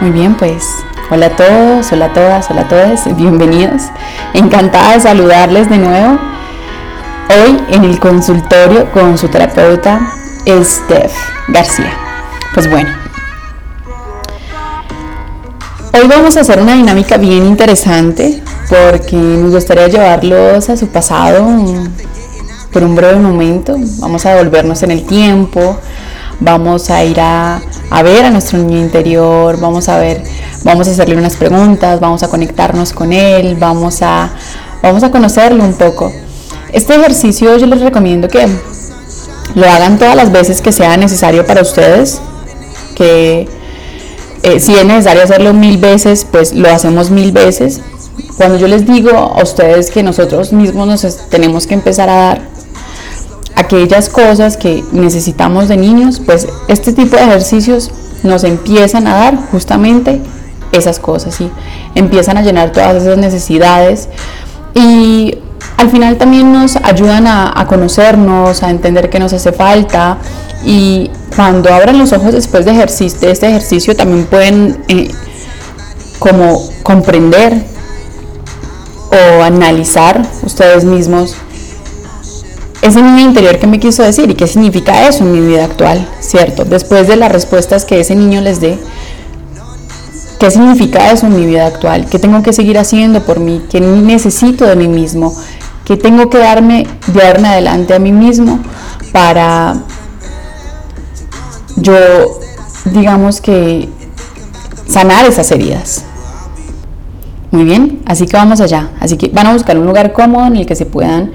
Muy bien, pues hola a todos, hola a todas, hola a todos, bienvenidos. Encantada de saludarles de nuevo. Hoy en el consultorio con su terapeuta Steph García. Pues bueno, hoy vamos a hacer una dinámica bien interesante porque nos gustaría llevarlos a su pasado por un breve momento. Vamos a devolvernos en el tiempo, vamos a ir a, ver a nuestro niño interior, vamos a ver, vamos a hacerle unas preguntas, vamos a conectarnos con él, vamos a, vamos a conocerlo un poco. Este ejercicio yo les recomiendo que lo hagan todas las veces que sea necesario para ustedes, que eh, si es necesario hacerlo mil veces, pues lo hacemos mil veces. Cuando yo les digo a ustedes que nosotros mismos nos tenemos que empezar a dar aquellas cosas que necesitamos de niños, pues este tipo de ejercicios nos empiezan a dar justamente esas cosas y empiezan a llenar todas esas necesidades y al final también nos ayudan a, conocernos, a entender qué nos hace falta y cuando abran los ojos después de, ejercicio, este ejercicio también pueden eh, como comprender o analizar ustedes mismos ese niño interior que me quiso decir y qué significa eso en mi vida actual, ¿cierto? Después de las respuestas que ese niño les dé, ¿qué significa eso en mi vida actual? ¿Qué tengo que seguir haciendo por mí? ¿Qué necesito de mí mismo? ¿Qué tengo que darme de darme adelante a mí mismo para yo, digamos que, sanar esas heridas? Muy bien, así que vamos allá. Así que van a buscar un lugar cómodo en el que se puedan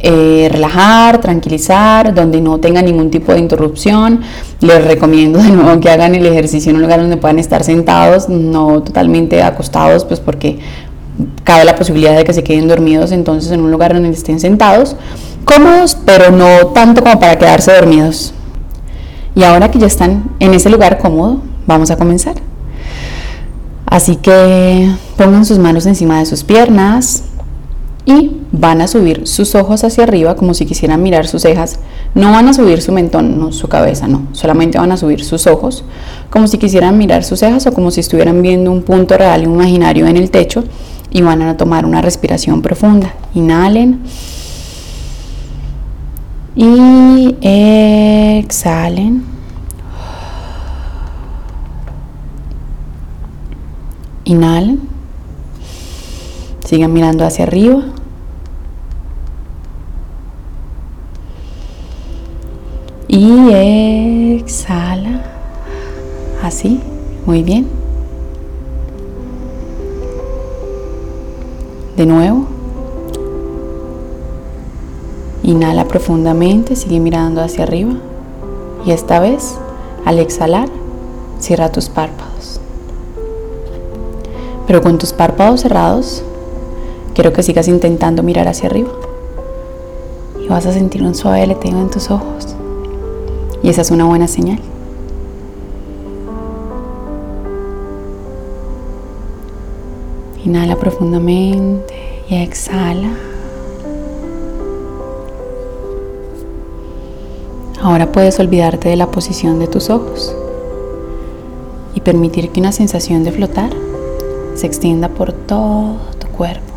eh, relajar, tranquilizar, donde no tenga ningún tipo de interrupción. Les recomiendo de nuevo que hagan el ejercicio en un lugar donde puedan estar sentados, no totalmente acostados, pues porque cabe la posibilidad de que se queden dormidos, entonces en un lugar donde estén sentados, cómodos, pero no tanto como para quedarse dormidos. Y ahora que ya están en ese lugar cómodo, vamos a comenzar. Así que pongan sus manos encima de sus piernas, y van a subir sus ojos hacia arriba como si quisieran mirar sus cejas. No van a subir su mentón, no su cabeza, no. Solamente van a subir sus ojos como si quisieran mirar sus cejas o como si estuvieran viendo un punto real imaginario en el techo y van a tomar una respiración profunda. Inhalen. Y exhalen. Inhalen. Sigan mirando hacia arriba. Y exhala. Así. Muy bien. De nuevo. Inhala profundamente, sigue mirando hacia arriba. Y esta vez, al exhalar, cierra tus párpados. Pero con tus párpados cerrados, Quiero que sigas intentando mirar hacia arriba. Y vas a sentir un suave aleteo en tus ojos. Y esa es una buena señal. Inhala profundamente y exhala. Ahora puedes olvidarte de la posición de tus ojos y permitir que una sensación de flotar se extienda por todo tu cuerpo.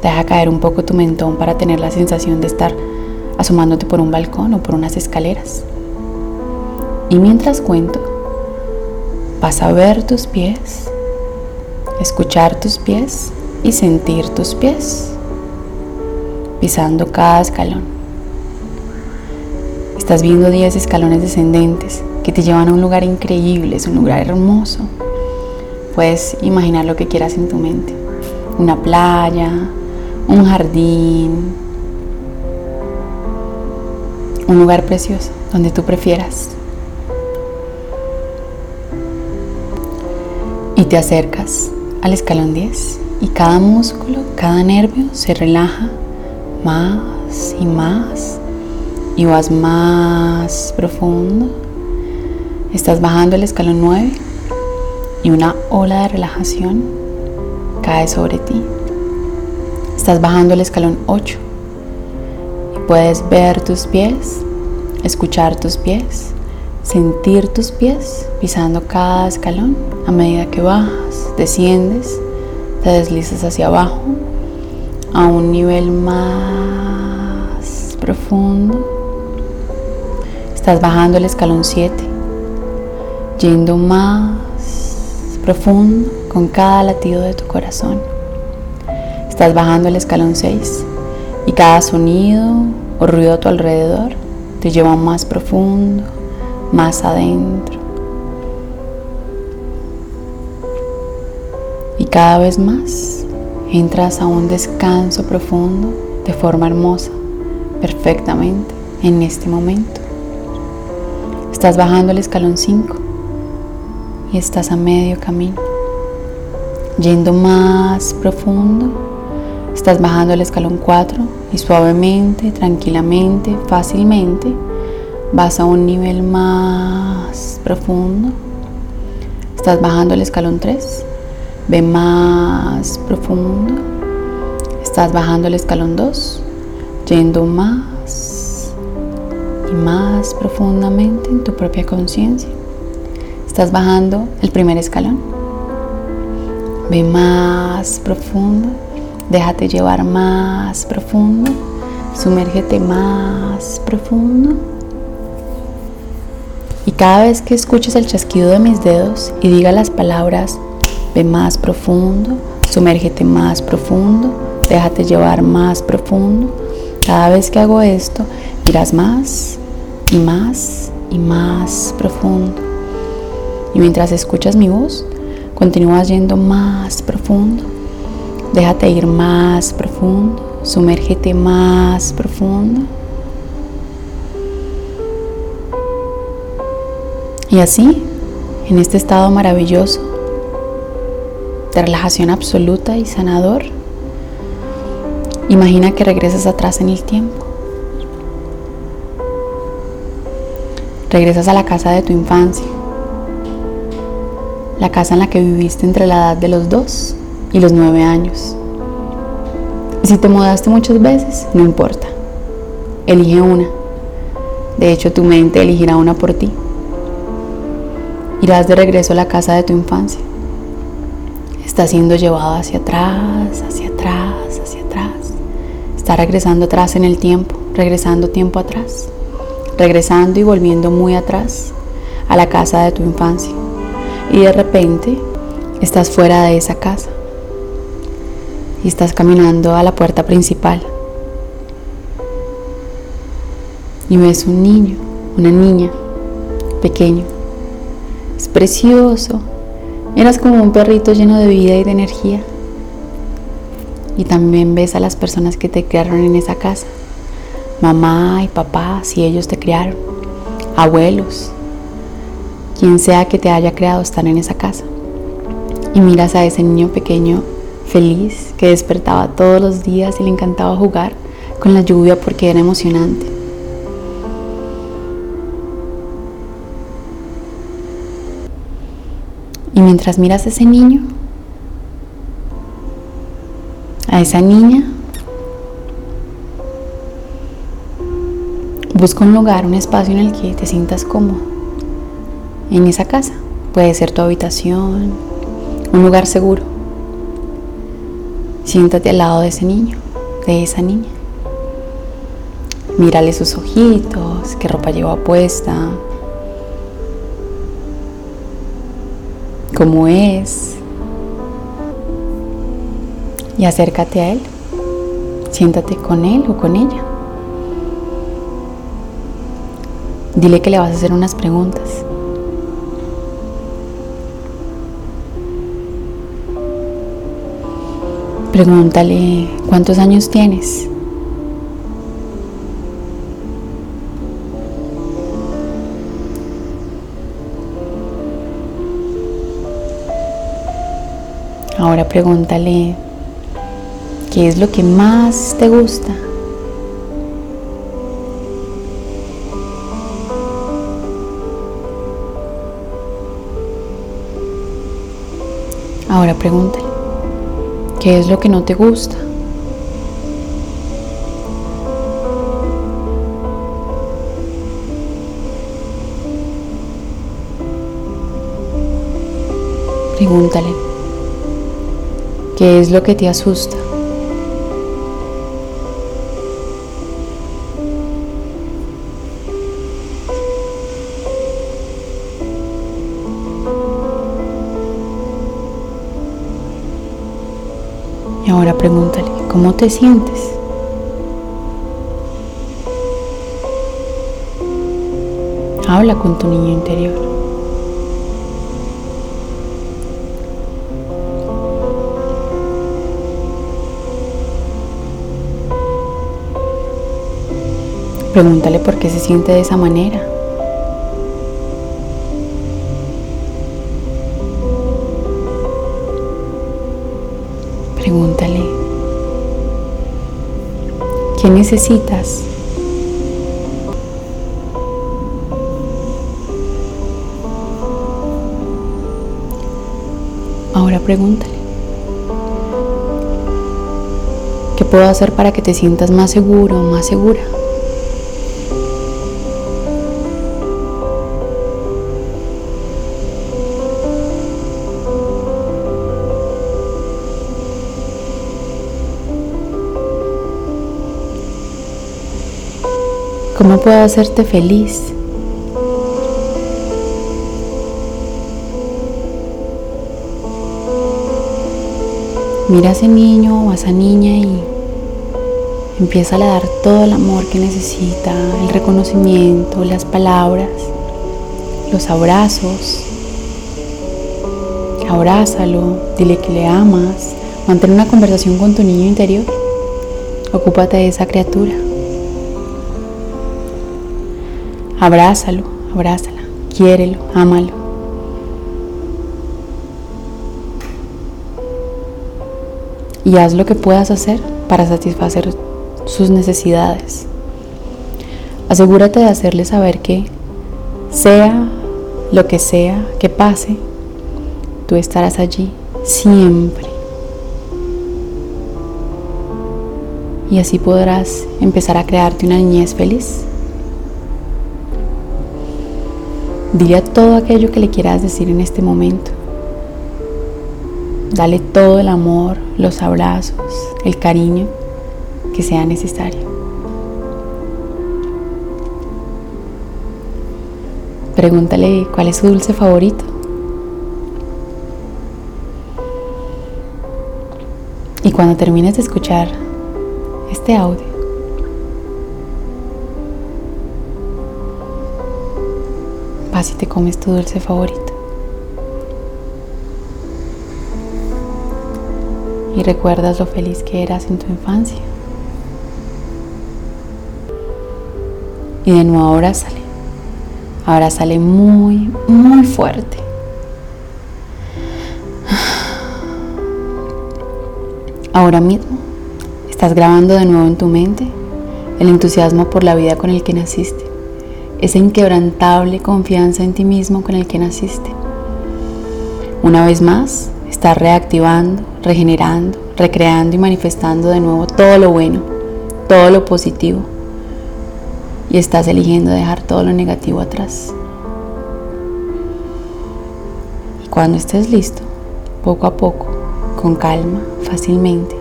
Deja caer un poco tu mentón para tener la sensación de estar asomándote por un balcón o por unas escaleras. Y mientras cuento, vas a ver tus pies, escuchar tus pies y sentir tus pies, pisando cada escalón. Estás viendo 10 escalones descendentes que te llevan a un lugar increíble, es un lugar hermoso. Puedes imaginar lo que quieras en tu mente. Una playa, un jardín, un lugar precioso donde tú prefieras. Y te acercas al escalón 10 y cada músculo, cada nervio se relaja más y más y vas más profundo. Estás bajando el escalón 9 y una ola de relajación cae sobre ti. Estás bajando el escalón 8 y puedes ver tus pies, escuchar tus pies, sentir tus pies pisando cada escalón a medida que bajas, desciendes, te deslizas hacia abajo a un nivel más profundo. Estás bajando el escalón 7, yendo más profundo con cada latido de tu corazón. Estás bajando el escalón 6 y cada sonido o ruido a tu alrededor te lleva más profundo, más adentro. Y cada vez más entras a un descanso profundo de forma hermosa, perfectamente, en este momento. Estás bajando el escalón 5 y estás a medio camino. Yendo más profundo, estás bajando el escalón 4 y suavemente, tranquilamente, fácilmente vas a un nivel más profundo. Estás bajando el escalón 3, ve más profundo. Estás bajando el escalón 2, yendo más y más profundamente en tu propia conciencia. Estás bajando el primer escalón. Ve más profundo, déjate llevar más profundo, sumérgete más profundo. Y cada vez que escuches el chasquido de mis dedos y diga las palabras, ve más profundo, sumérgete más profundo, déjate llevar más profundo. Cada vez que hago esto, irás más y más y más profundo. Y mientras escuchas mi voz, continúas yendo más profundo. Déjate ir más profundo, sumérgete más profundo. Y así, en este estado maravilloso de relajación absoluta y sanador, imagina que regresas atrás en el tiempo. Regresas a la casa de tu infancia, la casa en la que viviste entre la edad de los dos y los nueve años. Si te mudaste muchas veces, no importa. Elige una. De hecho, tu mente elegirá una por ti. Irás de regreso a la casa de tu infancia. Estás siendo llevado hacia atrás, hacia atrás, hacia atrás. Está regresando atrás en el tiempo, regresando tiempo atrás. Regresando y volviendo muy atrás a la casa de tu infancia. Y de repente estás fuera de esa casa. Y estás caminando a la puerta principal. Y ves un niño, una niña, pequeño es precioso. Eras como un perrito lleno de vida y de energía. Y también ves a las personas que te criaron en esa casa. Mamá y papá, si ellos te criaron. Abuelos. Quien sea que te haya creado están en esa casa. Y miras a ese niño pequeño feliz que despertaba todos los días y le encantaba jugar con la lluvia porque era emocionante. Y mientras miras a ese niño, a esa niña, busca un lugar, un espacio en el que te sientas cómodo. En esa casa. Puede ser tu habitación, un lugar seguro. Siéntate al lado de ese niño, de esa niña. Mírale sus ojitos, qué ropa lleva puesta, cómo es. Y acércate a Él. Siéntate con Él o con ella. Dile que le vas a hacer unas preguntas. Pregúntale cuántos años tienes. Ahora pregúntale, ¿qué es lo que más te gusta? Ahora pregúntale, ¿Qué es lo que no te gusta? Pregúntale, ¿qué es lo que te asusta? Ahora pregúntale, ¿cómo te sientes? Habla con tu niño interior. Pregúntale por qué se siente de esa manera. ¿Qué necesitas? Ahora pregúntale, ¿qué puedo hacer para que te sientas más seguro, más segura? ¿Cómo puedo hacerte feliz? Mira a ese niño o a esa niña y empieza a dar todo el amor que necesita, el reconocimiento, las palabras, los abrazos. Abrázalo, dile que le amas, mantén una conversación con tu niño interior. Ocúpate de esa criatura. Abrázalo, abrázala, quiérelo, ámalo. y haz lo que puedas hacer para satisfacer sus necesidades. Asegúrate de hacerle saber que sea lo que sea que pase, tú estarás allí siempre. Y así podrás empezar a crearte una niñez feliz. Dile todo aquello que le quieras decir en este momento. Dale todo el amor, los abrazos, el cariño que sea necesario. Pregúntale cuál es su dulce favorito. Y cuando termines de escuchar este audio, vas y te comes tu dulce favorito. y recuerdas lo feliz que eras en tu infancia. Y de nuevo abrázale. Abrázale muy, muy fuerte. Ahora mismo estás grabando de nuevo en tu mente el entusiasmo por la vida con el que naciste, esa inquebrantable confianza en ti mismo con el que naciste. Una vez más, estás reactivando regenerando, recreando y manifestando de nuevo todo lo bueno, todo lo positivo. Y estás eligiendo dejar todo lo negativo atrás. Y cuando estés listo, poco a poco, con calma, fácilmente,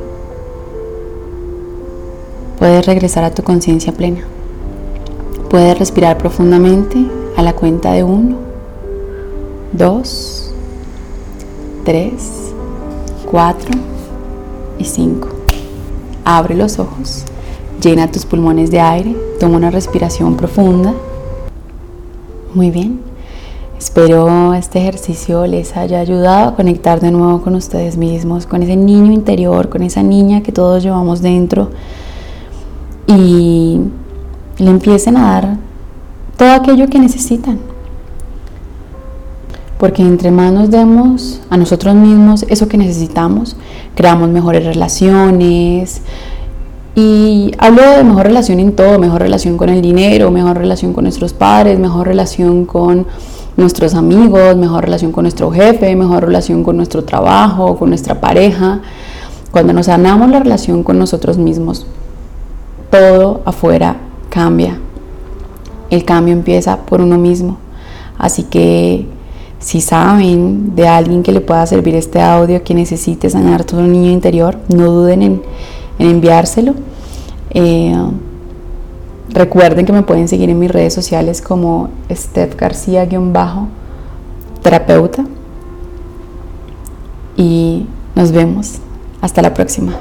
puedes regresar a tu conciencia plena. Puedes respirar profundamente a la cuenta de uno, dos, tres 4 y 5. Abre los ojos, llena tus pulmones de aire, toma una respiración profunda. Muy bien. Espero este ejercicio les haya ayudado a conectar de nuevo con ustedes mismos, con ese niño interior, con esa niña que todos llevamos dentro y le empiecen a dar todo aquello que necesitan porque entre más nos demos a nosotros mismos eso que necesitamos, creamos mejores relaciones. Y hablo de mejor relación en todo, mejor relación con el dinero, mejor relación con nuestros padres, mejor relación con nuestros amigos, mejor relación con nuestro jefe, mejor relación con nuestro trabajo, con nuestra pareja. Cuando nos sanamos la relación con nosotros mismos, todo afuera cambia. El cambio empieza por uno mismo. Así que Si saben de alguien que le pueda servir este audio, que necesite sanar todo un niño interior, no duden en, enviárselo. Eh, recuerden que me pueden seguir en mis redes sociales como Steph García-terapeuta. Y nos vemos. Hasta la próxima.